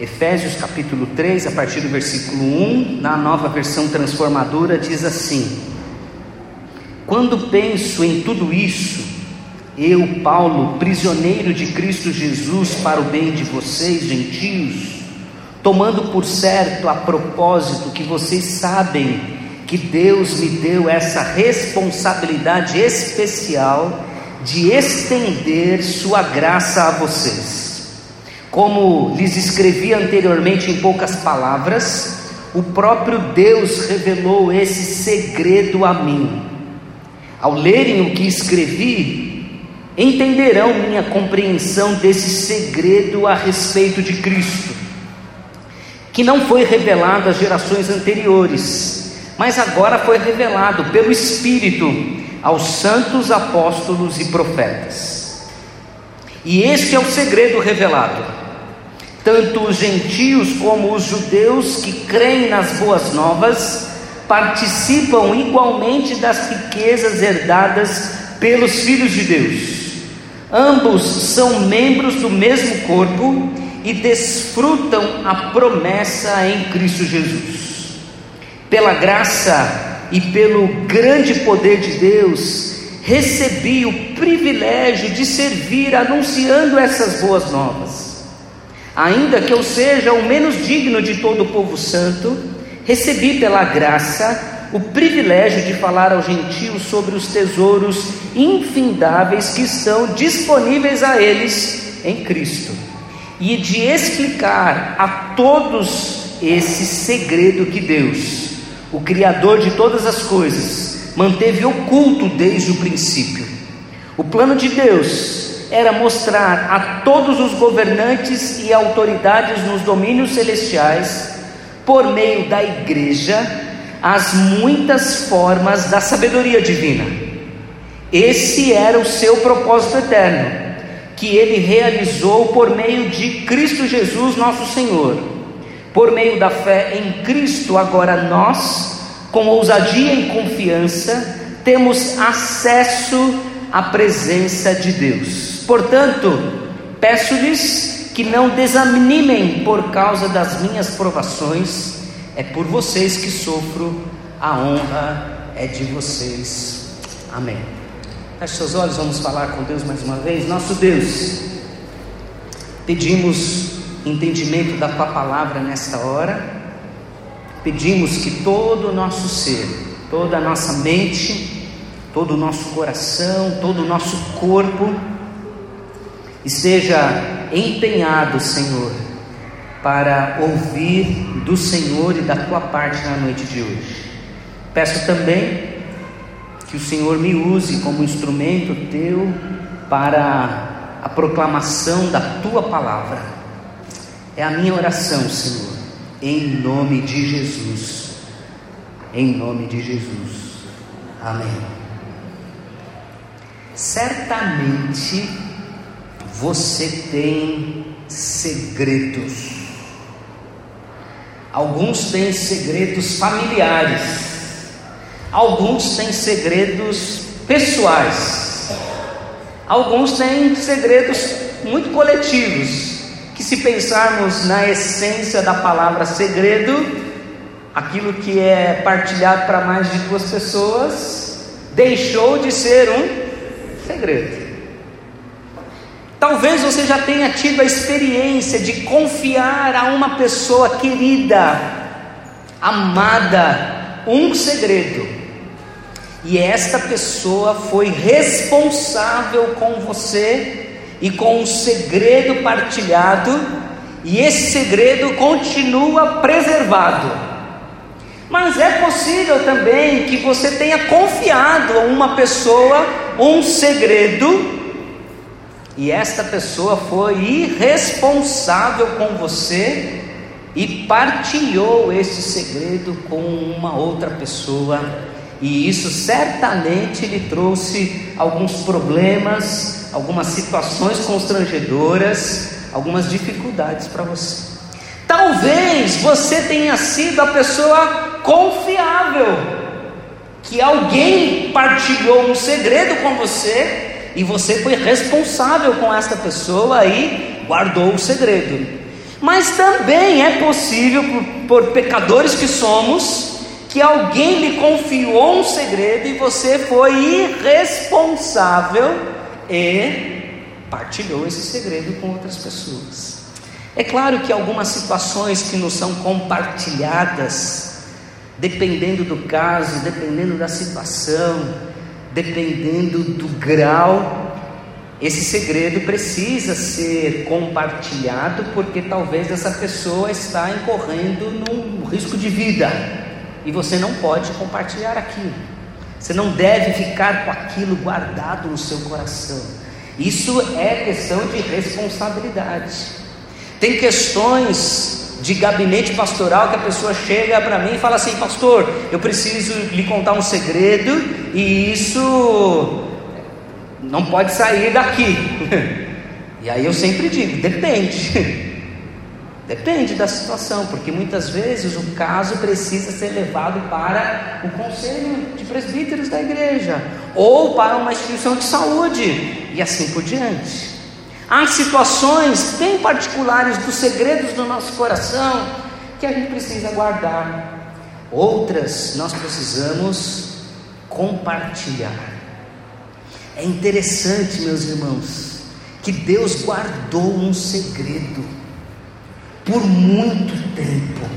Efésios capítulo 3, a partir do versículo 1, na nova versão transformadora, diz assim: Quando penso em tudo isso, eu, Paulo, prisioneiro de Cristo Jesus para o bem de vocês, gentios, tomando por certo a propósito que vocês sabem que Deus me deu essa responsabilidade especial de estender Sua graça a vocês. Como lhes escrevi anteriormente em poucas palavras, o próprio Deus revelou esse segredo a mim. Ao lerem o que escrevi, entenderão minha compreensão desse segredo a respeito de Cristo, que não foi revelado às gerações anteriores, mas agora foi revelado pelo Espírito aos santos apóstolos e profetas. E este é o segredo revelado. Tanto os gentios como os judeus que creem nas boas novas participam igualmente das riquezas herdadas pelos filhos de Deus. Ambos são membros do mesmo corpo e desfrutam a promessa em Cristo Jesus. Pela graça e pelo grande poder de Deus, recebi o privilégio de servir anunciando essas boas novas. Ainda que eu seja o menos digno de todo o povo santo, recebi pela graça o privilégio de falar aos gentios sobre os tesouros infindáveis que estão disponíveis a eles em Cristo, e de explicar a todos esse segredo que Deus, o Criador de todas as coisas, manteve oculto desde o princípio. O plano de Deus era mostrar a todos os governantes e autoridades nos domínios celestiais, por meio da igreja, as muitas formas da sabedoria divina. Esse era o seu propósito eterno, que ele realizou por meio de Cristo Jesus, nosso Senhor por meio da fé em Cristo, agora nós, com ousadia e confiança, temos acesso à presença de Deus. Portanto, peço-lhes que não desanimem por causa das minhas provações, é por vocês que sofro, a honra é de vocês. Amém. Feche seus olhos, vamos falar com Deus mais uma vez. Nosso Deus, pedimos entendimento da tua palavra nesta hora. Pedimos que todo o nosso ser, toda a nossa mente, todo o nosso coração, todo o nosso corpo esteja empenhado, Senhor, para ouvir do Senhor e da tua parte na noite de hoje. Peço também que o Senhor me use como instrumento teu para a proclamação da tua palavra é a minha oração, Senhor, em nome de Jesus. Em nome de Jesus. Amém. Certamente você tem segredos. Alguns têm segredos familiares, alguns têm segredos pessoais, alguns têm segredos muito coletivos. Que se pensarmos na essência da palavra segredo, aquilo que é partilhado para mais de duas pessoas, deixou de ser um segredo. Talvez você já tenha tido a experiência de confiar a uma pessoa querida, amada, um segredo. E esta pessoa foi responsável com você e com um segredo partilhado, e esse segredo continua preservado. Mas é possível também que você tenha confiado a uma pessoa um segredo, e esta pessoa foi irresponsável com você e partilhou esse segredo com uma outra pessoa, e isso certamente lhe trouxe alguns problemas, algumas situações constrangedoras, algumas dificuldades para você. Talvez você tenha sido a pessoa confiável, que alguém partilhou um segredo com você e você foi responsável com esta pessoa e guardou o segredo. Mas também é possível, por, por pecadores que somos, que alguém lhe confiou um segredo e você foi irresponsável e partilhou esse segredo com outras pessoas. É claro que algumas situações que nos são compartilhadas, dependendo do caso, dependendo da situação, dependendo do grau esse segredo precisa ser compartilhado porque talvez essa pessoa está incorrendo num risco de vida e você não pode compartilhar aquilo. Você não deve ficar com aquilo guardado no seu coração. Isso é questão de responsabilidade. Tem questões de gabinete pastoral que a pessoa chega para mim e fala assim: Pastor, eu preciso lhe contar um segredo e isso não pode sair daqui. E aí eu sempre digo: depende. Depende da situação, porque muitas vezes o caso precisa ser levado para o conselho de presbíteros da igreja ou para uma instituição de saúde e assim por diante. Há situações bem particulares dos segredos do nosso coração que a gente precisa guardar, outras nós precisamos compartilhar. É interessante, meus irmãos, que Deus guardou um segredo por muito tempo.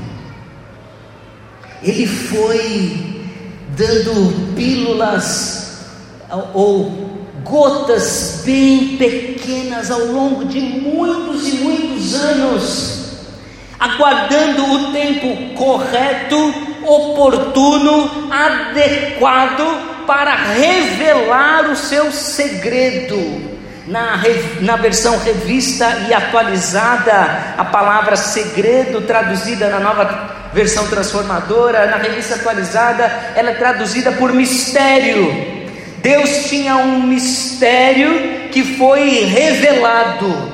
Ele foi dando pílulas ou gotas bem pequenas ao longo de muitos e muitos anos, aguardando o tempo correto, oportuno, adequado para revelar o seu segredo. Na, na versão revista e atualizada, a palavra segredo, traduzida na nova versão transformadora, na revista atualizada, ela é traduzida por mistério. Deus tinha um mistério que foi revelado.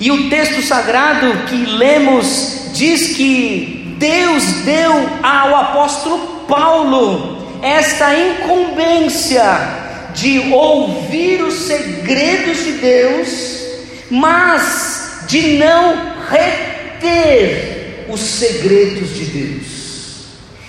E o texto sagrado que lemos diz que Deus deu ao apóstolo Paulo esta incumbência de ouvir os segredos de Deus, mas de não reter os segredos de Deus.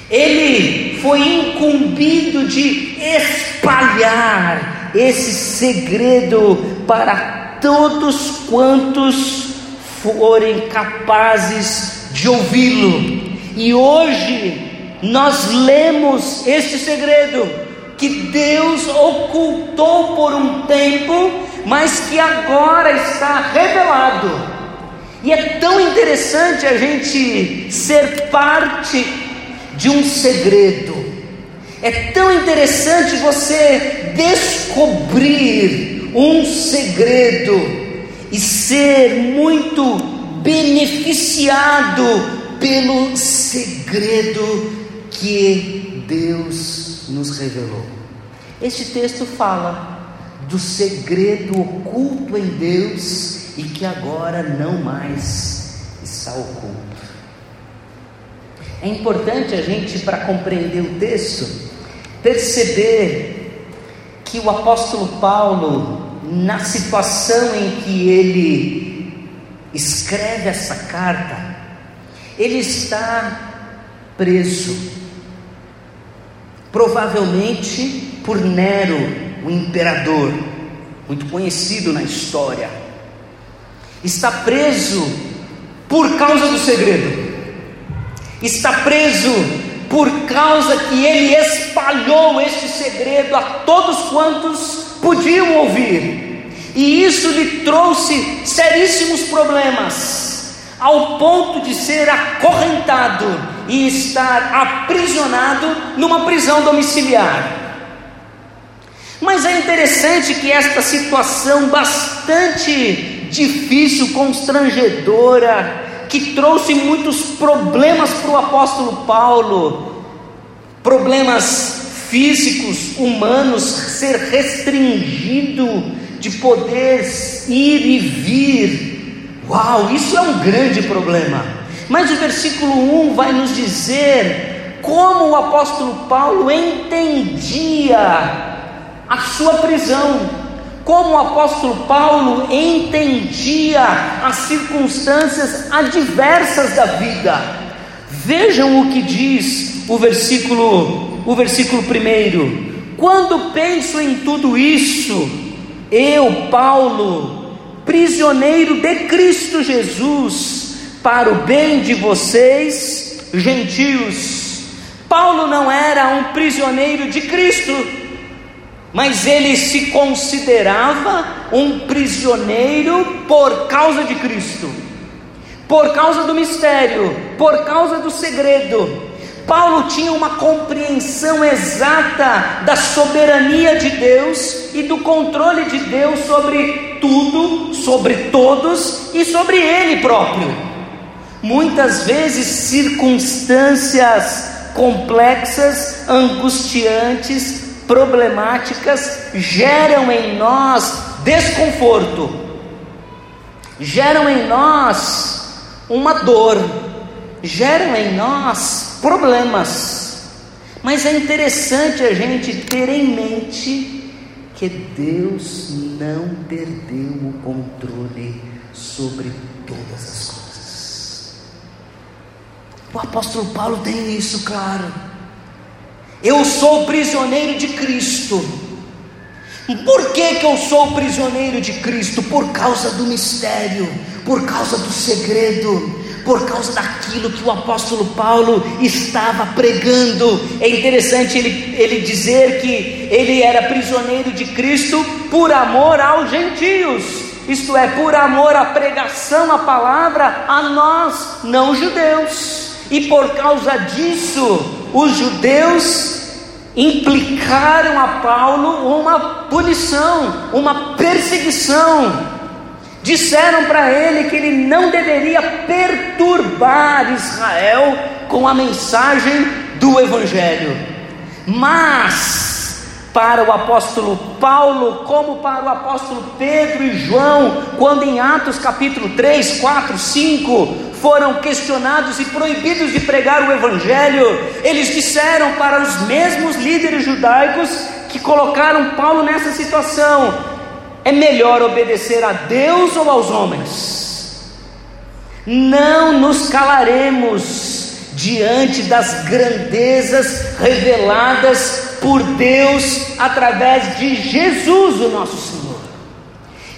Ele foi incumbido de espalhar esse segredo para todos quantos forem capazes de ouvi-lo. E hoje nós lemos este segredo que Deus ocultou por um tempo, mas que agora está revelado. E é tão interessante a gente ser parte de um segredo. É tão interessante você descobrir um segredo e ser muito beneficiado pelo segredo que Deus nos revelou. Este texto fala do segredo oculto em Deus e que agora não mais está oculto. É importante a gente, para compreender o texto, perceber que o apóstolo Paulo, na situação em que ele escreve essa carta, ele está preso provavelmente por Nero, o imperador, muito conhecido na história. Está preso por causa do segredo, está preso por causa que ele espalhou este segredo a todos quantos podiam ouvir, e isso lhe trouxe seríssimos problemas ao ponto de ser acorrentado e estar aprisionado numa prisão domiciliar. Mas é interessante que esta situação bastante difícil, constrangedora, que trouxe muitos problemas para o apóstolo Paulo, problemas físicos, humanos, ser restringido de poder ir e vir, Uau, isso é um grande problema. Mas o versículo 1 vai nos dizer como o apóstolo Paulo entendia a sua prisão, como o apóstolo Paulo entendia as circunstâncias adversas da vida. Vejam o que diz o versículo, o versículo primeiro. Quando penso em tudo isso, eu, Paulo, prisioneiro de Cristo Jesus, para o bem de vocês, gentios. Paulo não era um prisioneiro de Cristo, mas ele se considerava um prisioneiro por causa de Cristo, por causa do mistério, por causa do segredo. Paulo tinha uma compreensão exata da soberania de Deus e do controle de Deus sobre tudo, sobre todos e sobre ele próprio. Muitas vezes, circunstâncias complexas, angustiantes, problemáticas geram em nós desconforto, geram em nós uma dor, geram em nós problemas. Mas é interessante a gente ter em mente que Deus não perdeu o controle sobre todas as coisas. O apóstolo Paulo tem isso claro. Eu sou prisioneiro de Cristo. Por que, que eu sou prisioneiro de Cristo? Por causa do mistério, por causa do segredo, por causa daquilo que o apóstolo Paulo estava pregando. É interessante ele, ele dizer que ele era prisioneiro de Cristo por amor aos gentios, isto é, por amor à pregação, à palavra, a nós, não judeus. E por causa disso, os judeus implicaram a Paulo uma punição, uma perseguição. Disseram para ele que ele não deveria perturbar Israel com a mensagem do Evangelho. Mas, para o apóstolo Paulo, como para o apóstolo Pedro e João, quando em Atos capítulo 3, 4, 5, foram questionados e proibidos de pregar o Evangelho, eles disseram para os mesmos líderes judaicos que colocaram Paulo nessa situação: é melhor obedecer a Deus ou aos homens? Não nos calaremos diante das grandezas reveladas por Deus através de Jesus, o nosso Senhor.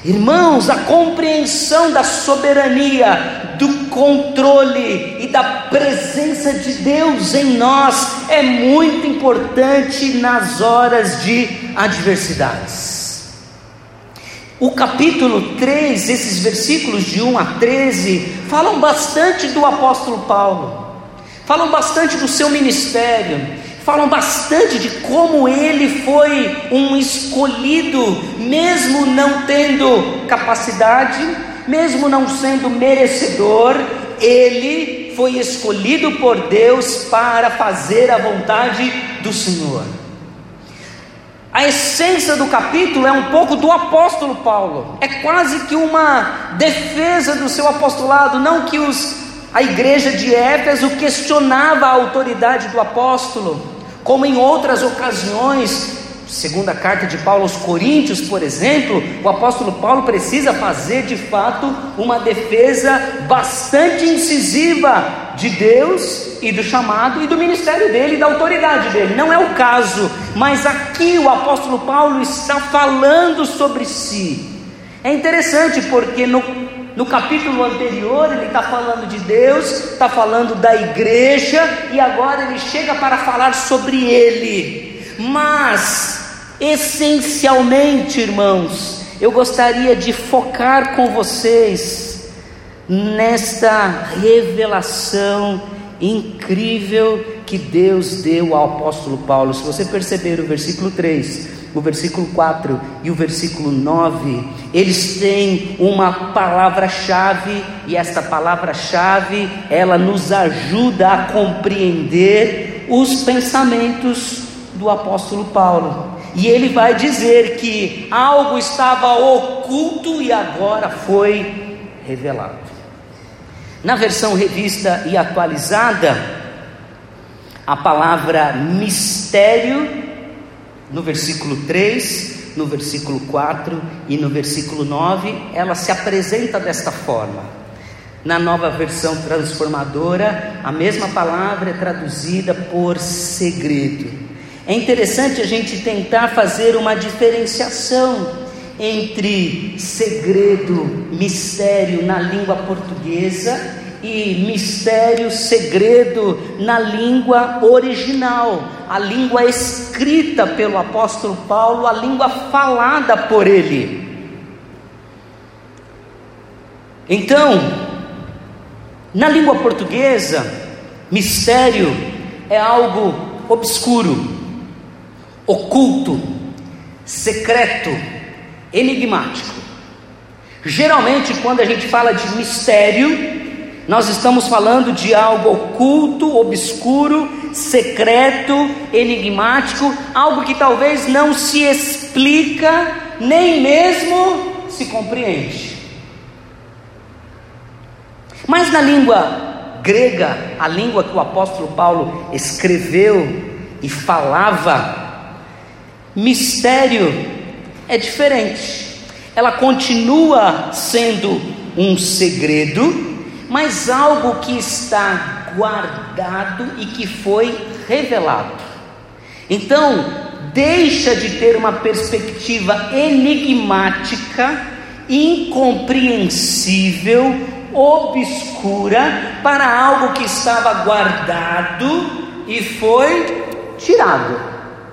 Irmãos, a compreensão da soberania, do controle e da presença de Deus em nós é muito importante nas horas de adversidades. O capítulo 3, esses versículos de 1 a 13, falam bastante do apóstolo Paulo, falam bastante do seu ministério, falam bastante de como ele foi um escolhido, mesmo não tendo capacidade, mesmo não sendo merecedor, ele foi escolhido por Deus para fazer a vontade do Senhor. A essência do capítulo é um pouco do apóstolo Paulo, é quase que uma defesa do seu apostolado, não que os, a igreja de Éfeso questionava a autoridade do apóstolo, como em outras ocasiões, segunda carta de Paulo aos Coríntios, por exemplo, o apóstolo Paulo precisa fazer de fato uma defesa bastante incisiva de Deus e do chamado e do ministério dele e da autoridade dele. Não é o caso, mas aqui o apóstolo Paulo está falando sobre si. É interessante porque no no capítulo anterior, ele está falando de Deus, está falando da igreja, e agora ele chega para falar sobre ele. Mas, essencialmente, irmãos, eu gostaria de focar com vocês nesta revelação incrível que Deus deu ao apóstolo Paulo. Se você perceber o versículo 3, o versículo 4 e o versículo 9, eles têm uma palavra-chave, e esta palavra-chave, ela nos ajuda a compreender os pensamentos do apóstolo Paulo. E ele vai dizer que algo estava oculto e agora foi revelado. Na versão revista e atualizada, a palavra mistério no versículo 3, no versículo 4 e no versículo 9, ela se apresenta desta forma. Na nova versão transformadora, a mesma palavra é traduzida por segredo. É interessante a gente tentar fazer uma diferenciação entre segredo, mistério na língua portuguesa e mistério, segredo na língua original, a língua escrita pelo apóstolo Paulo, a língua falada por ele. Então, na língua portuguesa, mistério é algo obscuro, oculto, secreto, enigmático. Geralmente, quando a gente fala de mistério, nós estamos falando de algo oculto, obscuro, secreto, enigmático, algo que talvez não se explica, nem mesmo se compreende. Mas na língua grega, a língua que o apóstolo Paulo escreveu e falava, mistério é diferente. Ela continua sendo um segredo, mas algo que está guardado e que foi revelado. Então, deixa de ter uma perspectiva enigmática, incompreensível, obscura, para algo que estava guardado e foi tirado.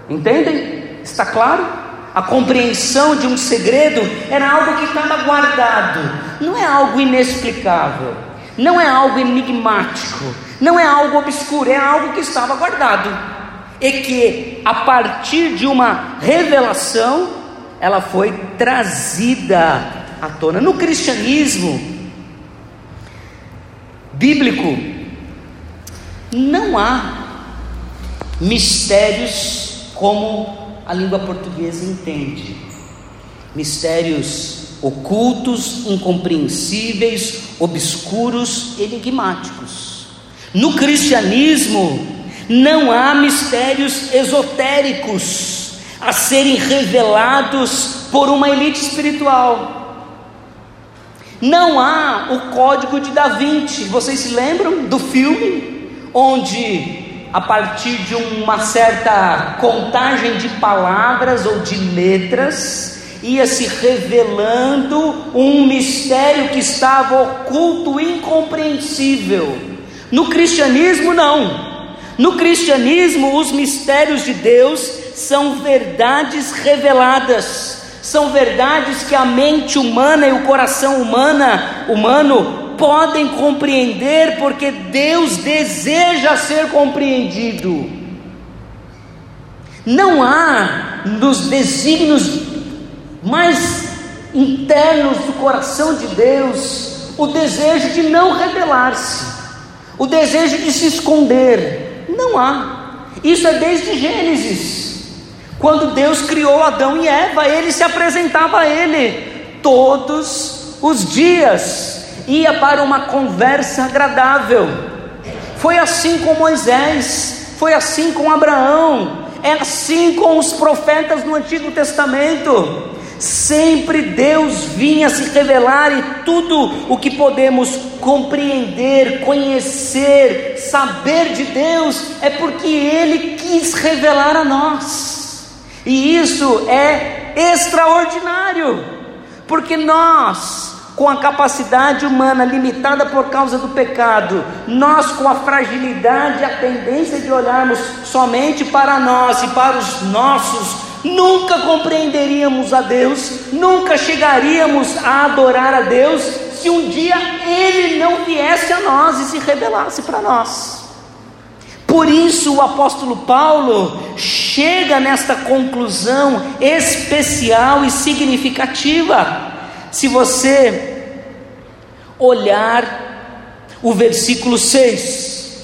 Entendem? Está claro? A compreensão de um segredo era algo que estava guardado, não é algo inexplicável não é algo enigmático, não é algo obscuro, é algo que estava guardado. E que a partir de uma revelação, ela foi trazida à tona. No cristianismo bíblico, não há mistérios como a língua portuguesa entende. Mistérios ocultos, incompreensíveis, obscuros, enigmáticos. No cristianismo não há mistérios esotéricos a serem revelados por uma elite espiritual. Não há o código de Da Vinci. Vocês se lembram do filme onde a partir de uma certa contagem de palavras ou de letras ia se revelando um mistério que estava oculto, incompreensível. No cristianismo, não. No cristianismo, os mistérios de Deus são verdades reveladas, são verdades que a mente humana e o coração humana, humano podem compreender, porque Deus deseja ser compreendido. Não há nos desígnios mais internos do coração de Deus o desejo de não rebelar-se, o desejo de se esconder. Não há. Isso é desde Gênesis. Quando Deus criou Adão e Eva, ele se apresentava a ele todos os dias, ia para uma conversa agradável. Foi assim com Moisés, foi assim com Abraão, é assim com os profetas no Antigo Testamento. Sempre Deus vinha se revelar e tudo o que podemos compreender, conhecer, saber de Deus é porque Ele quis revelar a nós. E isso é extraordinário, porque nós, com a capacidade humana limitada por causa do pecado, nós com a fragilidade, a tendência de olharmos somente para nós e para os nossos nunca compreenderíamos a Deus, nunca chegaríamos a adorar a Deus, se um dia Ele não viesse a nós e se revelasse para nós. Por isso o apóstolo Paulo chega nesta conclusão especial e significativa. Se você olhar o versículo 6,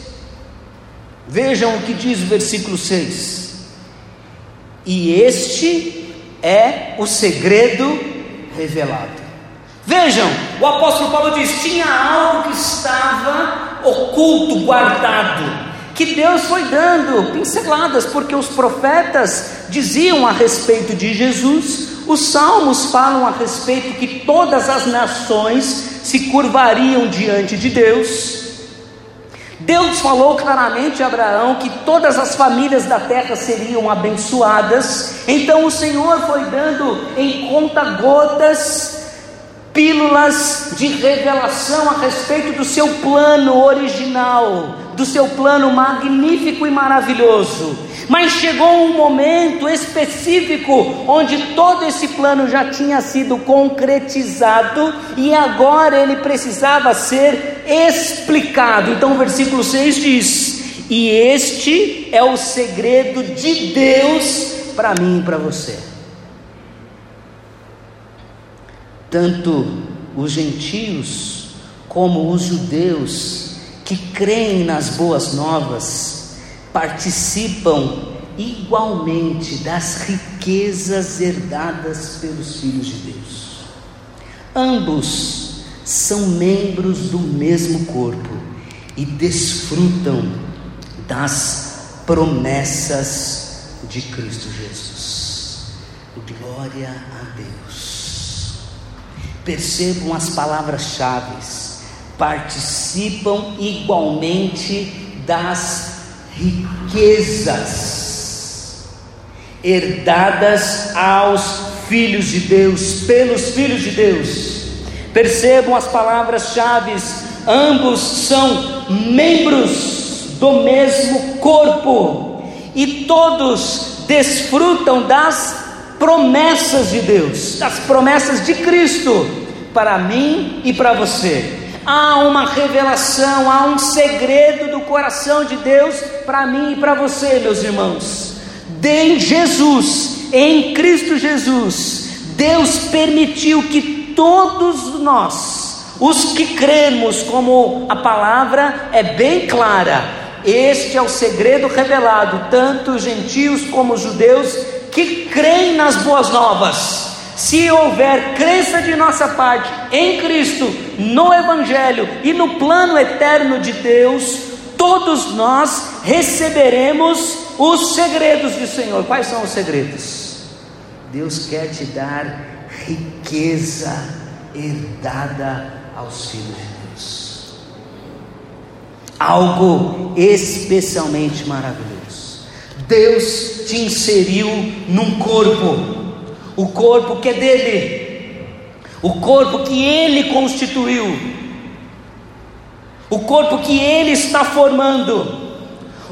vejam o que diz o versículo 6. E este é o segredo revelado. Vejam, o apóstolo Paulo diz: tinha algo que estava oculto, guardado, que Deus foi dando pinceladas, porque os profetas diziam a respeito de Jesus, os salmos falam a respeito que todas as nações se curvariam diante de Deus. Deus falou claramente a Abraão que todas as famílias da terra seriam abençoadas. Então o Senhor foi dando em conta gotas pílulas de revelação a respeito do seu plano original, do seu plano magnífico e maravilhoso. Mas chegou um momento específico onde todo esse plano já tinha sido concretizado e agora ele precisava ser explicado. Então o versículo 6 diz: E este é o segredo de Deus para mim e para você. Tanto os gentios como os judeus que creem nas boas novas participam igualmente das riquezas herdadas pelos filhos de Deus. Ambos são membros do mesmo corpo e desfrutam das promessas de Cristo Jesus. Glória a Deus. Percebam as palavras-chave. Participam igualmente das riquezas herdadas aos filhos de Deus, pelos filhos de Deus. Percebam as palavras-chave, ambos são membros do mesmo corpo e todos desfrutam das promessas de Deus, das promessas de Cristo para mim e para você. Há uma revelação, há um segredo do coração de Deus para mim e para você, meus irmãos. De Jesus, em Cristo Jesus, Deus permitiu que todos nós, os que cremos, como a palavra é bem clara, este é o segredo revelado, tanto os gentios como os judeus que creem nas boas novas se houver crença de nossa parte em Cristo, no Evangelho e no plano eterno de Deus, todos nós receberemos os segredos do Senhor. Quais são os segredos? Deus quer te dar riqueza herdada aos filhos de Deus. Algo especialmente maravilhoso. Deus te inseriu num corpo o corpo que é dele, o corpo que ele constituiu, o corpo que ele está formando,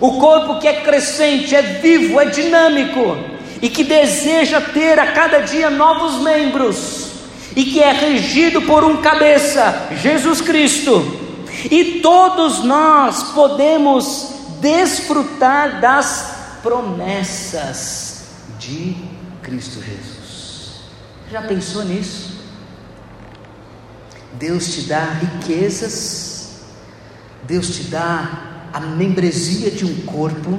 o corpo que é crescente, é vivo, é dinâmico e que deseja ter a cada dia novos membros e que é regido por um cabeça, Jesus Cristo. E todos nós podemos desfrutar das promessas de Cristo Jesus. Já pensou nisso? Deus te dá riquezas, Deus te dá a membresia de um corpo,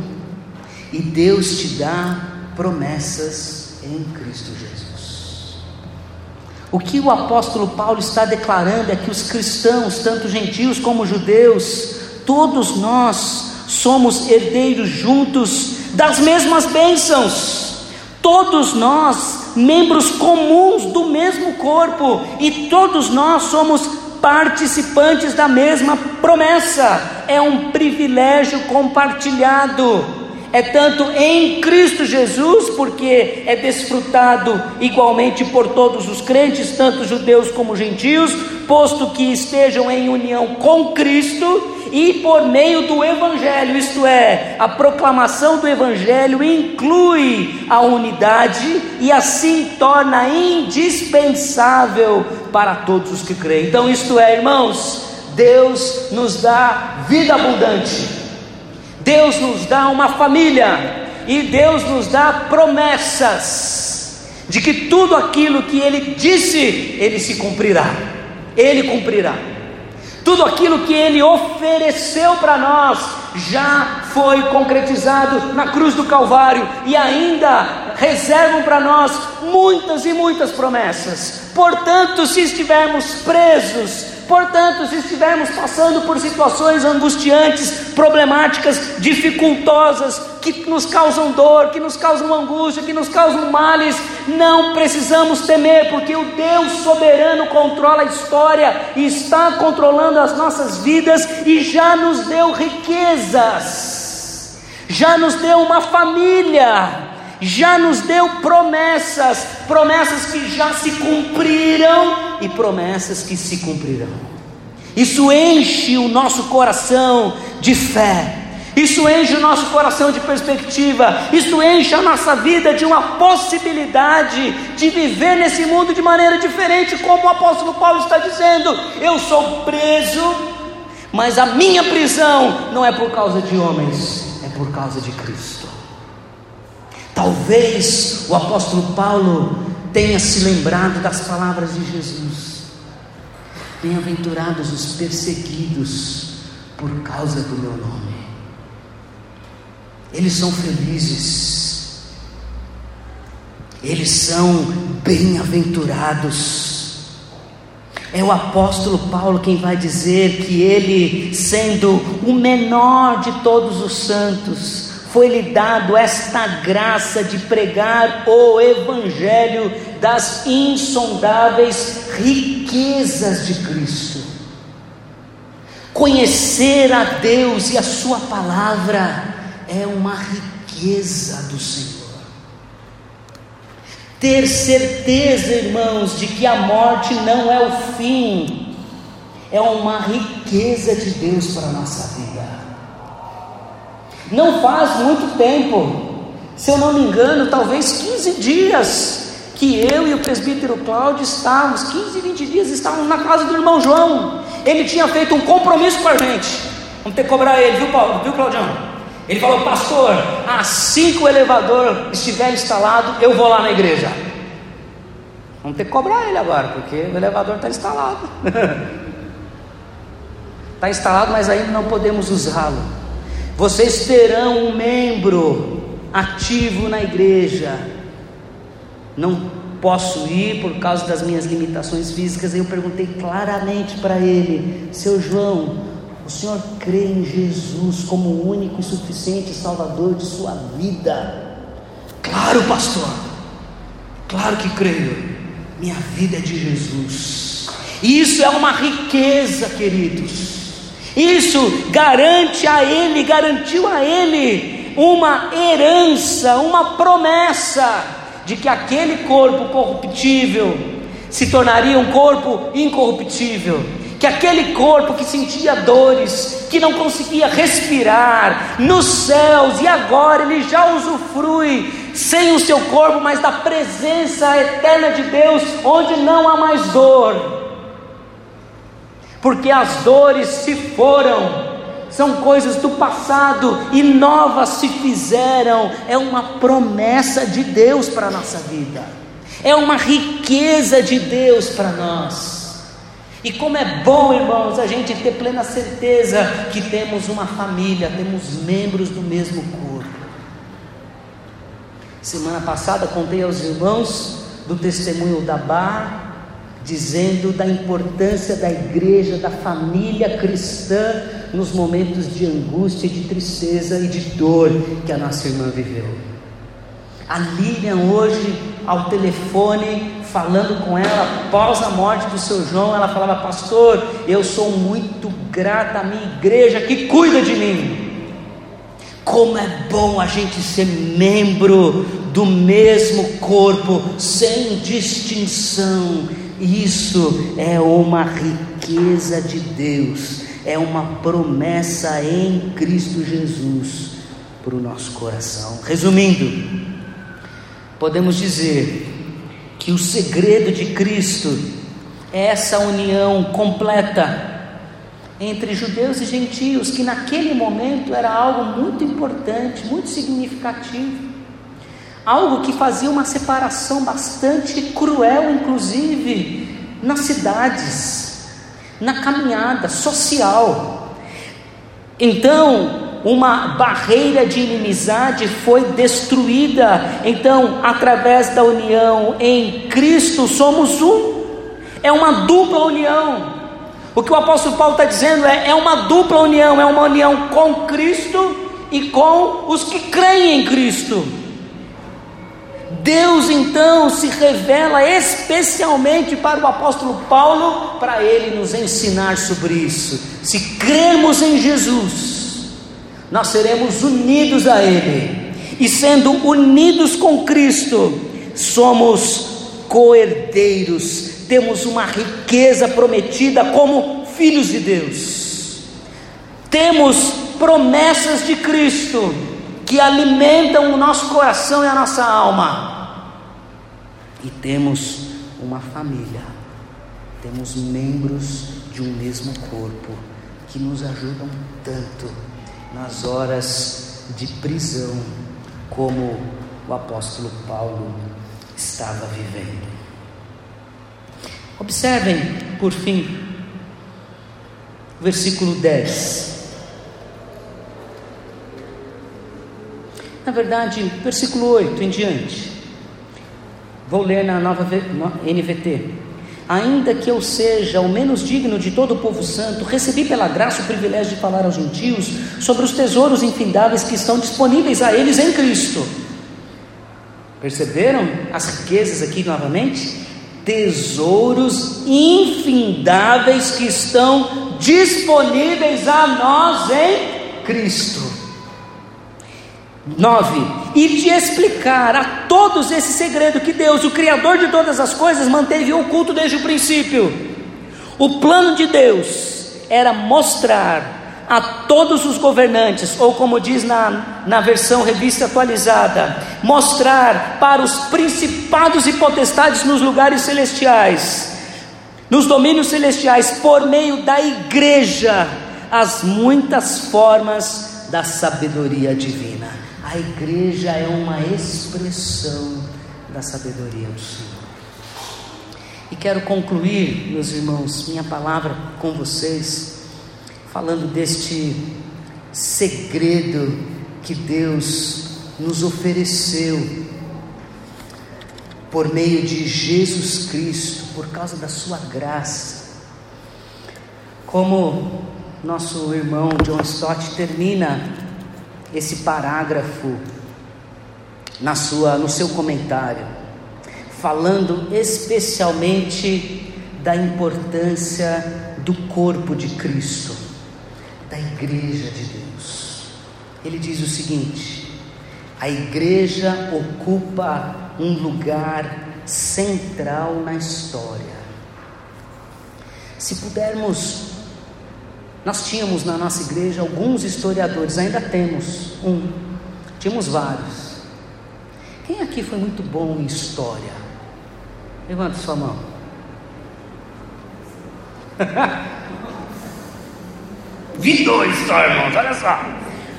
e Deus te dá promessas em Cristo Jesus. O que o apóstolo Paulo está declarando é que os cristãos, tanto gentios como judeus, todos nós somos herdeiros juntos das mesmas bênçãos, todos nós membros comuns do mesmo corpo e todos nós somos participantes da mesma promessa. É um privilégio compartilhado. É tanto em Cristo Jesus, porque é desfrutado igualmente por todos os crentes, tanto judeus como gentios, posto que estejam em união com Cristo e por meio do Evangelho, isto é, a proclamação do Evangelho inclui a unidade e assim torna indispensável para todos os que creem. Então, isto é, irmãos, Deus nos dá vida abundante, Deus nos dá uma família e Deus nos dá promessas de que tudo aquilo que Ele disse, Ele se cumprirá, Ele cumprirá. Tudo aquilo que Ele ofereceu para nós já foi concretizado na cruz do Calvário e ainda reservam para nós muitas e muitas promessas. Portanto, se estivermos presos Portanto, se estivermos passando por situações angustiantes, problemáticas, dificultosas, que nos causam dor, que nos causam angústia, que nos causam males, não precisamos temer, porque o Deus soberano controla a história e está controlando as nossas vidas e já nos deu riquezas, já nos deu uma família já nos deu promessas, promessas que já se cumpriram e promessas que se cumprirão. Isso enche o nosso coração de fé, isso enche o nosso coração de perspectiva, isso enche a nossa vida de uma possibilidade de viver nesse mundo de maneira diferente, como o apóstolo Paulo está dizendo: eu sou preso, mas a minha prisão não é por causa de homens, é por causa de Cristo. Talvez o apóstolo Paulo tenha se lembrado das palavras de Jesus: Bem-aventurados os perseguidos por causa do meu nome. Eles são felizes, eles são bem-aventurados. É o apóstolo Paulo quem vai dizer que ele, sendo o menor de todos os santos, foi-lhe dado esta graça de pregar o Evangelho das insondáveis riquezas de Cristo. Conhecer a Deus e a Sua palavra é uma riqueza do Senhor. Ter certeza, irmãos, de que a morte não é o fim, é uma riqueza de Deus para a nossa vida. Não faz muito tempo, se eu não me engano, talvez 15 dias, que eu e o presbítero Cláudio estávamos, 15, 20 dias, estávamos na casa do irmão João. Ele tinha feito um compromisso com a gente. Vamos ter que cobrar ele, viu, Paulo? Viu, Claudião? Ele falou, pastor, assim que o elevador estiver instalado, eu vou lá na igreja. Vamos ter que cobrar ele agora, porque o elevador está instalado. Está instalado, mas ainda não podemos usá-lo. Vocês terão um membro ativo na igreja. Não posso ir por causa das minhas limitações físicas. Eu perguntei claramente para ele, seu João, o senhor crê em Jesus como o único e suficiente Salvador de sua vida? Claro, pastor. Claro que creio. Minha vida é de Jesus. Isso é uma riqueza, queridos. Isso garante a ele, garantiu a ele uma herança, uma promessa de que aquele corpo corruptível se tornaria um corpo incorruptível, que aquele corpo que sentia dores, que não conseguia respirar nos céus e agora ele já usufrui sem o seu corpo, mas da presença eterna de Deus, onde não há mais dor porque as dores se foram, são coisas do passado e novas se fizeram, é uma promessa de Deus para a nossa vida, é uma riqueza de Deus para nós. E como é bom, irmãos, a gente ter plena certeza que temos uma família, temos membros do mesmo corpo. Semana passada contei aos irmãos do testemunho da Bar, dizendo da importância da igreja, da família cristã nos momentos de angústia, de tristeza e de dor que a nossa irmã viveu. A Lilian hoje ao telefone falando com ela após a morte do seu João, ela falava: "Pastor, eu sou muito grata à minha igreja que cuida de mim". Como é bom a gente ser membro do mesmo corpo, sem distinção, isso é uma riqueza de Deus, é uma promessa em Cristo Jesus para o nosso coração. Resumindo, podemos dizer que o segredo de Cristo é essa união completa entre judeus e gentios, que naquele momento era algo muito importante, muito significativo. Algo que fazia uma separação bastante cruel, inclusive nas cidades, na caminhada social. Então, uma barreira de inimizade foi destruída. Então, através da união em Cristo, somos um. É uma dupla união. O que o apóstolo Paulo está dizendo é, é uma dupla união, é uma união com Cristo e com os que creem em Cristo. Deus então se revela especialmente para o apóstolo Paulo, para ele nos ensinar sobre isso. Se crermos em Jesus, nós seremos unidos a Ele, e sendo unidos com Cristo, somos coerdeiros, temos uma riqueza prometida como filhos de Deus, temos promessas de Cristo que alimentam o nosso coração e a nossa alma, e temos uma família, temos membros de um mesmo corpo que nos ajudam tanto nas horas de prisão, como o apóstolo Paulo estava vivendo. Observem, por fim, versículo 10. Na verdade, versículo 8 em diante. Vou ler na nova NVT. Ainda que eu seja o menos digno de todo o povo santo, recebi pela graça o privilégio de falar aos gentios sobre os tesouros infindáveis que estão disponíveis a eles em Cristo. Perceberam as riquezas aqui novamente? Tesouros infindáveis que estão disponíveis a nós em Cristo. 9. E de explicar a todos esse segredo que Deus, o Criador de todas as coisas, manteve oculto desde o princípio. O plano de Deus era mostrar a todos os governantes, ou como diz na, na versão revista atualizada, mostrar para os principados e potestades nos lugares celestiais, nos domínios celestiais, por meio da igreja, as muitas formas da sabedoria divina. A igreja é uma expressão da sabedoria do Senhor. E quero concluir, meus irmãos, minha palavra com vocês falando deste segredo que Deus nos ofereceu por meio de Jesus Cristo, por causa da Sua graça. Como nosso irmão John Stott termina esse parágrafo na sua, no seu comentário, falando especialmente da importância do corpo de Cristo da igreja de Deus. Ele diz o seguinte: a igreja ocupa um lugar central na história. Se pudermos, nós tínhamos na nossa igreja alguns historiadores, ainda temos um, tínhamos vários. Quem aqui foi muito bom em história? Levanta sua mão. Vi dois irmãos, olha só.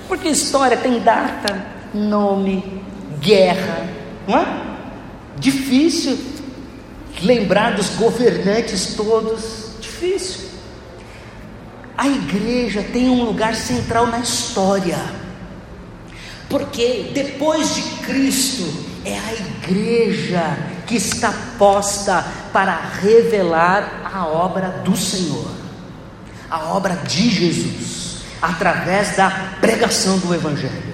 Porque história tem data, nome, guerra, não é? Difícil lembrar dos governantes todos, difícil. A igreja tem um lugar central na história, porque depois de Cristo é a igreja que está posta para revelar a obra do Senhor a obra de Jesus, através da pregação do Evangelho.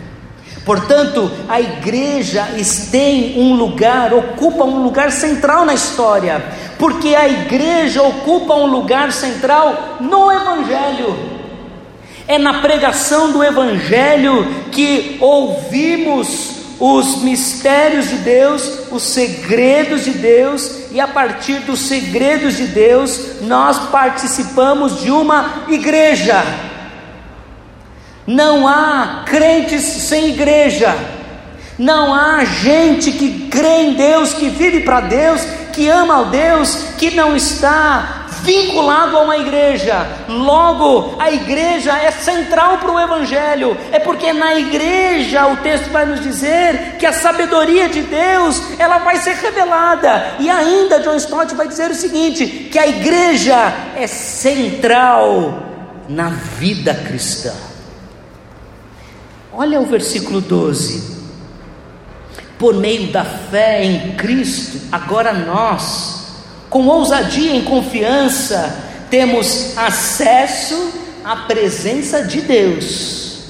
Portanto, a igreja tem um lugar, ocupa um lugar central na história, porque a igreja ocupa um lugar central no Evangelho. É na pregação do Evangelho que ouvimos os mistérios de Deus, os segredos de Deus, e a partir dos segredos de Deus, nós participamos de uma igreja. Não há crentes sem igreja, não há gente que crê em Deus, que vive para Deus, que ama ao Deus, que não está vinculado a uma igreja. Logo, a igreja é central para o Evangelho, é porque na igreja o texto vai nos dizer que a sabedoria de Deus ela vai ser revelada. E ainda John Stott vai dizer o seguinte: que a igreja é central na vida cristã. Olha o versículo 12. Por meio da fé em Cristo, agora nós com ousadia e confiança, temos acesso à presença de Deus.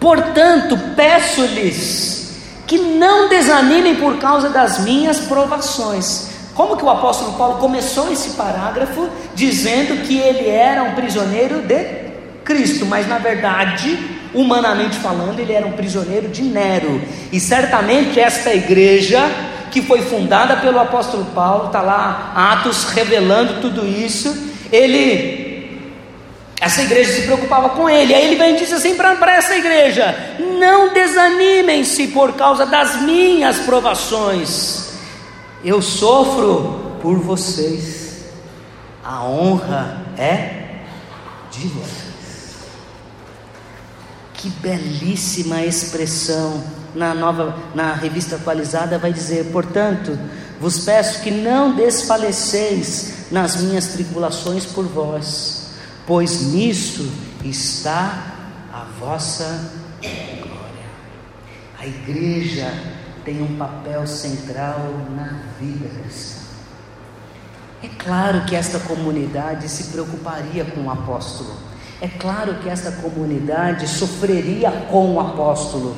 Portanto, peço-lhes que não desanimem por causa das minhas provações. Como que o apóstolo Paulo começou esse parágrafo dizendo que ele era um prisioneiro de Cristo, mas na verdade, humanamente falando, ele era um prisioneiro de Nero. E certamente esta igreja que foi fundada pelo apóstolo Paulo, está lá Atos revelando tudo isso. Ele, essa igreja se preocupava com ele. Aí ele vem e diz assim para essa igreja: Não desanimem-se por causa das minhas provações. Eu sofro por vocês. A honra é de vocês. Que belíssima expressão na nova na revista atualizada vai dizer, portanto, vos peço que não desfaleceis nas minhas tribulações por vós, pois nisso está a vossa glória. A igreja tem um papel central na vida cristã. É claro que esta comunidade se preocuparia com o apóstolo. É claro que esta comunidade sofreria com o apóstolo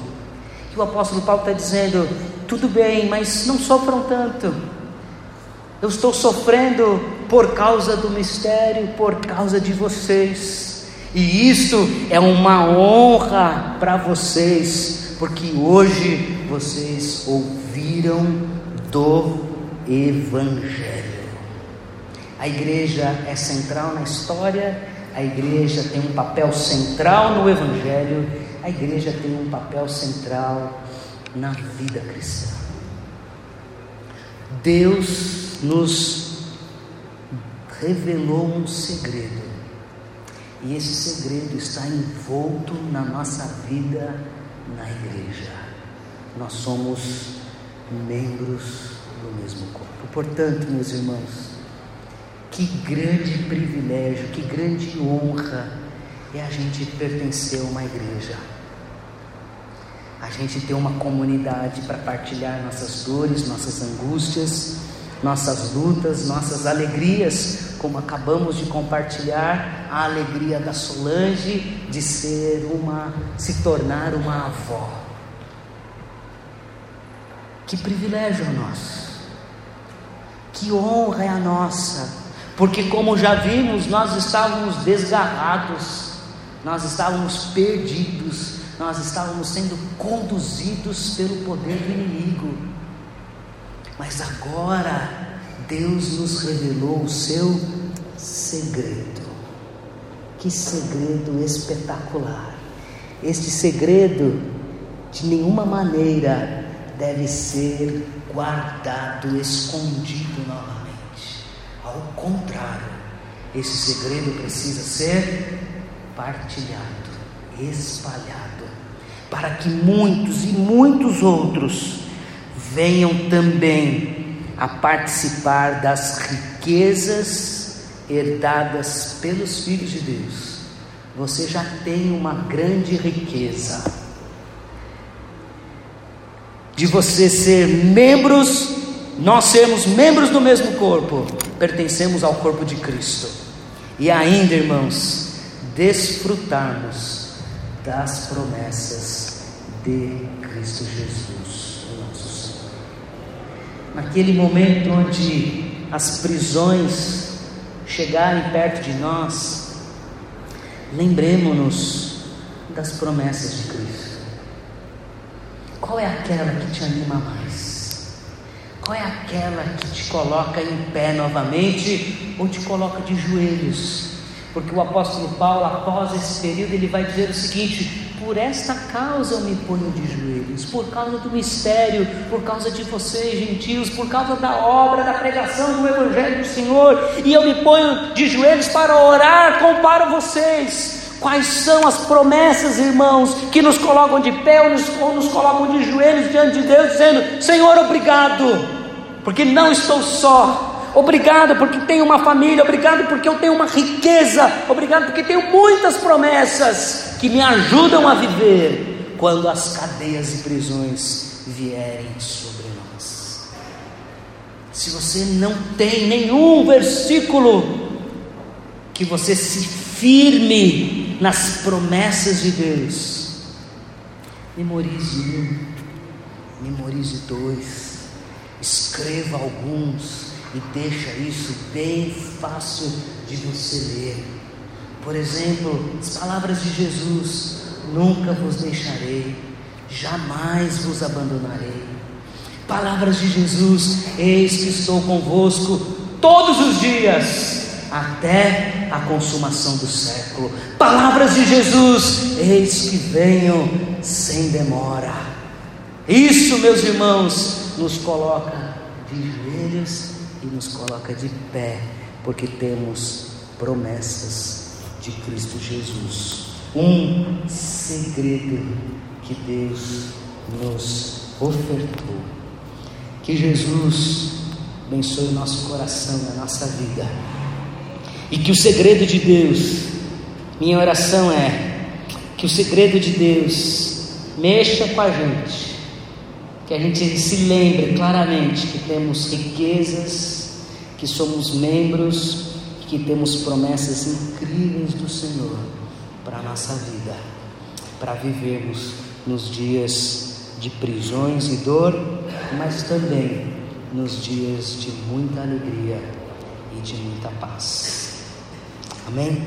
o apóstolo Paulo está dizendo: tudo bem, mas não sofram tanto. Eu estou sofrendo por causa do mistério, por causa de vocês. E isso é uma honra para vocês, porque hoje vocês ouviram do Evangelho. A igreja é central na história, a igreja tem um papel central no Evangelho a igreja tem um papel central na vida cristã. Deus nos revelou um segredo, e esse segredo está envolto na nossa vida na igreja. Nós somos membros do mesmo corpo. Portanto, meus irmãos, que grande privilégio, que grande honra é a gente pertencer a uma igreja a gente ter uma comunidade para partilhar nossas dores, nossas angústias, nossas lutas, nossas alegrias, como acabamos de compartilhar a alegria da Solange de ser uma, se tornar uma avó. Que privilégio é nosso, que honra é a nossa, porque como já vimos, nós estávamos desgarrados, nós estávamos perdidos, nós estávamos sendo conduzidos pelo poder do inimigo. Mas agora Deus nos revelou o seu segredo. Que segredo espetacular! Este segredo, de nenhuma maneira, deve ser guardado, escondido novamente. Ao contrário, esse segredo precisa ser partilhado, espalhado para que muitos e muitos outros venham também a participar das riquezas herdadas pelos filhos de Deus. Você já tem uma grande riqueza de você ser membros, nós sermos membros do mesmo corpo, pertencemos ao corpo de Cristo. E ainda, irmãos, desfrutarmos das promessas de Cristo Jesus, nosso Senhor. Naquele momento onde as prisões chegarem perto de nós, lembremos-nos das promessas de Cristo. Qual é aquela que te anima mais? Qual é aquela que te coloca em pé novamente ou te coloca de joelhos? Porque o apóstolo Paulo, após esse período, ele vai dizer o seguinte: por esta causa eu me ponho de joelhos, por causa do mistério, por causa de vocês, gentios, por causa da obra, da pregação do Evangelho do Senhor, e eu me ponho de joelhos para orar com para vocês. Quais são as promessas, irmãos, que nos colocam de pé ou nos, ou nos colocam de joelhos diante de Deus, dizendo: Senhor, obrigado, porque não estou só, Obrigado porque tenho uma família, obrigado porque eu tenho uma riqueza, obrigado porque tenho muitas promessas que me ajudam a viver quando as cadeias e prisões vierem sobre nós. Se você não tem nenhum versículo que você se firme nas promessas de Deus. Memorize um, memorize dois, escreva alguns e deixa isso bem fácil de você ler. Por exemplo, as palavras de Jesus: Nunca vos deixarei, jamais vos abandonarei. Palavras de Jesus: Eis que estou convosco todos os dias até a consumação do século. Palavras de Jesus: Eis que venho sem demora. Isso, meus irmãos, nos coloca de joelhos e nos coloca de pé, porque temos promessas de Cristo Jesus. Um segredo que Deus nos ofertou. Que Jesus abençoe o nosso coração, a nossa vida. E que o segredo de Deus, minha oração é que o segredo de Deus mexa com a gente, que a gente se lembre claramente que temos riquezas, que somos membros, que temos promessas incríveis do Senhor para a nossa vida, para vivermos nos dias de prisões e dor, mas também nos dias de muita alegria e de muita paz. Amém?